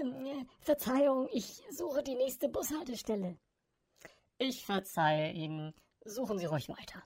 Ähm, Verzeihung, ich suche die nächste Bushaltestelle. Ich verzeihe Ihnen. Suchen Sie ruhig weiter.